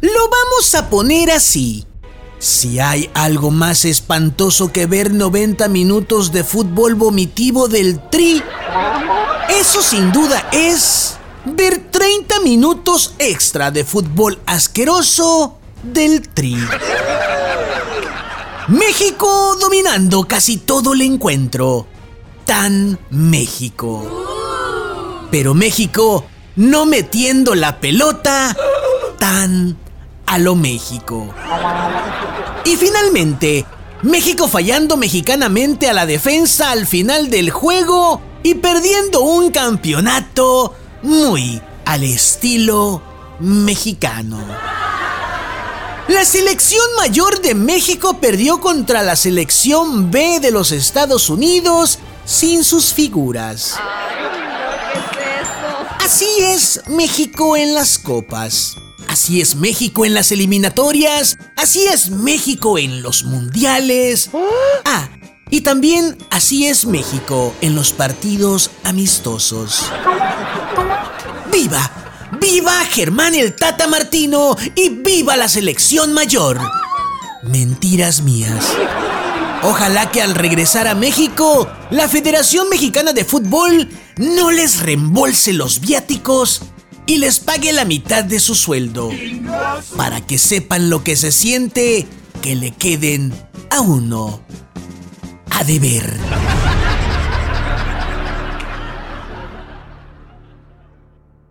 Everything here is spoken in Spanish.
Lo vamos a poner así. Si hay algo más espantoso que ver 90 minutos de fútbol vomitivo del Tri, eso sin duda es ver 30 minutos extra de fútbol asqueroso del Tri. México dominando casi todo el encuentro. Tan México. Pero México no metiendo la pelota tan a lo México. Y finalmente, México fallando mexicanamente a la defensa al final del juego y perdiendo un campeonato muy al estilo mexicano. La selección mayor de México perdió contra la selección B de los Estados Unidos sin sus figuras. Así es México en las copas. Así es México en las eliminatorias. Así es México en los mundiales. Ah, y también así es México en los partidos amistosos. ¡Viva! ¡Viva Germán el Tata Martino! ¡Y viva la selección mayor! Mentiras mías. Ojalá que al regresar a México, la Federación Mexicana de Fútbol no les reembolse los viáticos y les pague la mitad de su sueldo, para que sepan lo que se siente que le queden a uno a deber.